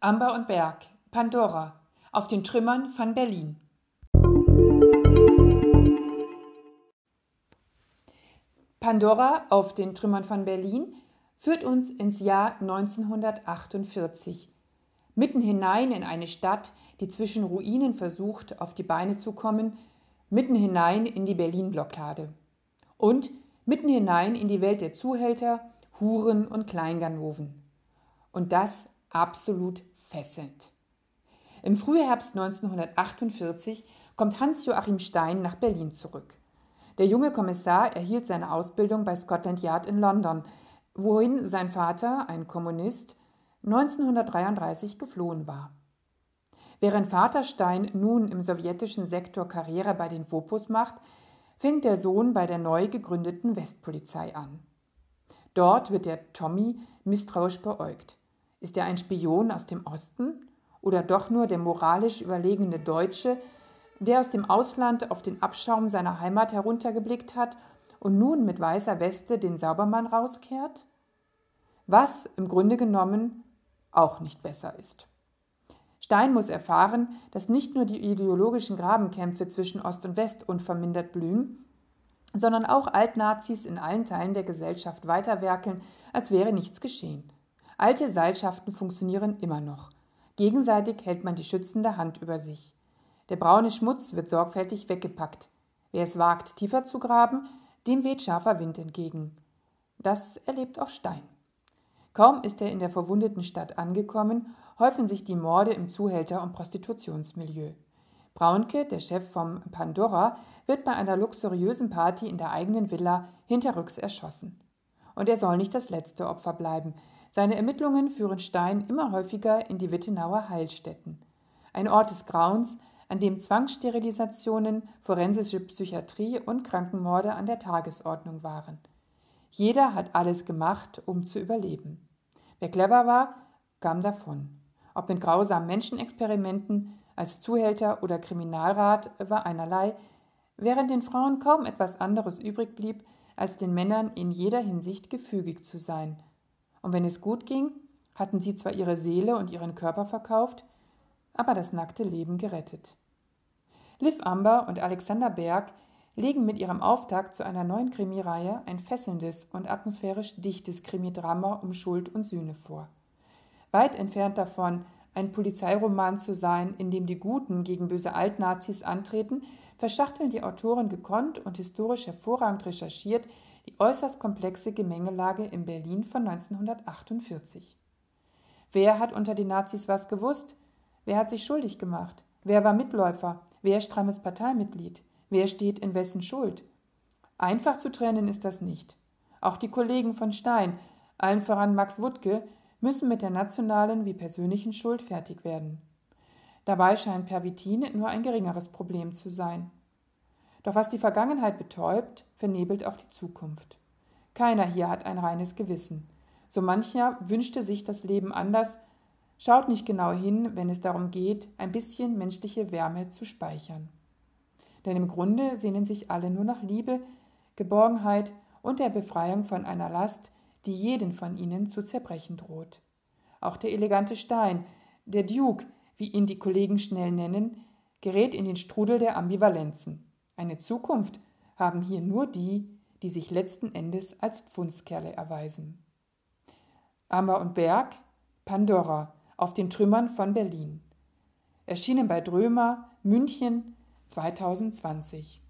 Amber und Berg, Pandora, auf den Trümmern von Berlin. Pandora auf den Trümmern von Berlin führt uns ins Jahr 1948, mitten hinein in eine Stadt, die zwischen Ruinen versucht, auf die Beine zu kommen, mitten hinein in die Berlin-Blockade und mitten hinein in die Welt der Zuhälter, Huren und Kleinganoven. Und das absolut fesselnd. Im Frühherbst 1948 kommt Hans-Joachim Stein nach Berlin zurück. Der junge Kommissar erhielt seine Ausbildung bei Scotland Yard in London, wohin sein Vater, ein Kommunist, 1933 geflohen war. Während Vater Stein nun im sowjetischen Sektor Karriere bei den Vopos macht, fängt der Sohn bei der neu gegründeten Westpolizei an. Dort wird der Tommy misstrauisch beäugt. Ist er ein Spion aus dem Osten oder doch nur der moralisch überlegene Deutsche, der aus dem Ausland auf den Abschaum seiner Heimat heruntergeblickt hat und nun mit weißer Weste den Saubermann rauskehrt? Was im Grunde genommen auch nicht besser ist. Stein muss erfahren, dass nicht nur die ideologischen Grabenkämpfe zwischen Ost und West unvermindert blühen, sondern auch Altnazis in allen Teilen der Gesellschaft weiterwerkeln, als wäre nichts geschehen. Alte Seilschaften funktionieren immer noch. Gegenseitig hält man die schützende Hand über sich. Der braune Schmutz wird sorgfältig weggepackt. Wer es wagt, tiefer zu graben, dem weht scharfer Wind entgegen. Das erlebt auch Stein. Kaum ist er in der verwundeten Stadt angekommen, häufen sich die Morde im Zuhälter- und Prostitutionsmilieu. Braunke, der Chef vom Pandora, wird bei einer luxuriösen Party in der eigenen Villa hinterrücks erschossen. Und er soll nicht das letzte Opfer bleiben, seine Ermittlungen führen Stein immer häufiger in die Wittenauer Heilstätten. Ein Ort des Grauens, an dem Zwangssterilisationen, forensische Psychiatrie und Krankenmorde an der Tagesordnung waren. Jeder hat alles gemacht, um zu überleben. Wer clever war, kam davon. Ob mit grausamen Menschenexperimenten, als Zuhälter oder Kriminalrat war einerlei, während den Frauen kaum etwas anderes übrig blieb, als den Männern in jeder Hinsicht gefügig zu sein – und wenn es gut ging, hatten sie zwar ihre Seele und ihren Körper verkauft, aber das nackte Leben gerettet. Liv Amber und Alexander Berg legen mit ihrem Auftakt zu einer neuen Krimireihe ein fesselndes und atmosphärisch dichtes Krimidrama um Schuld und Sühne vor. Weit entfernt davon, ein Polizeiroman zu sein, in dem die Guten gegen böse Altnazis antreten, verschachteln die Autoren gekonnt und historisch hervorragend recherchiert die äußerst komplexe Gemengelage in Berlin von 1948. Wer hat unter den Nazis was gewusst? Wer hat sich schuldig gemacht? Wer war Mitläufer? Wer strammes Parteimitglied? Wer steht in wessen Schuld? Einfach zu trennen ist das nicht. Auch die Kollegen von Stein, allen voran Max Wuttke, müssen mit der nationalen wie persönlichen Schuld fertig werden. Dabei scheint Pervitin nur ein geringeres Problem zu sein. Doch was die Vergangenheit betäubt, vernebelt auch die Zukunft. Keiner hier hat ein reines Gewissen. So mancher wünschte sich das Leben anders, schaut nicht genau hin, wenn es darum geht, ein bisschen menschliche Wärme zu speichern. Denn im Grunde sehnen sich alle nur nach Liebe, Geborgenheit und der Befreiung von einer Last, die jeden von ihnen zu zerbrechen droht. Auch der elegante Stein, der Duke, wie ihn die Kollegen schnell nennen, gerät in den Strudel der Ambivalenzen. Eine Zukunft haben hier nur die, die sich letzten Endes als Pfundskerle erweisen. Ammer und Berg, Pandora, auf den Trümmern von Berlin. Erschienen bei Drömer, München 2020.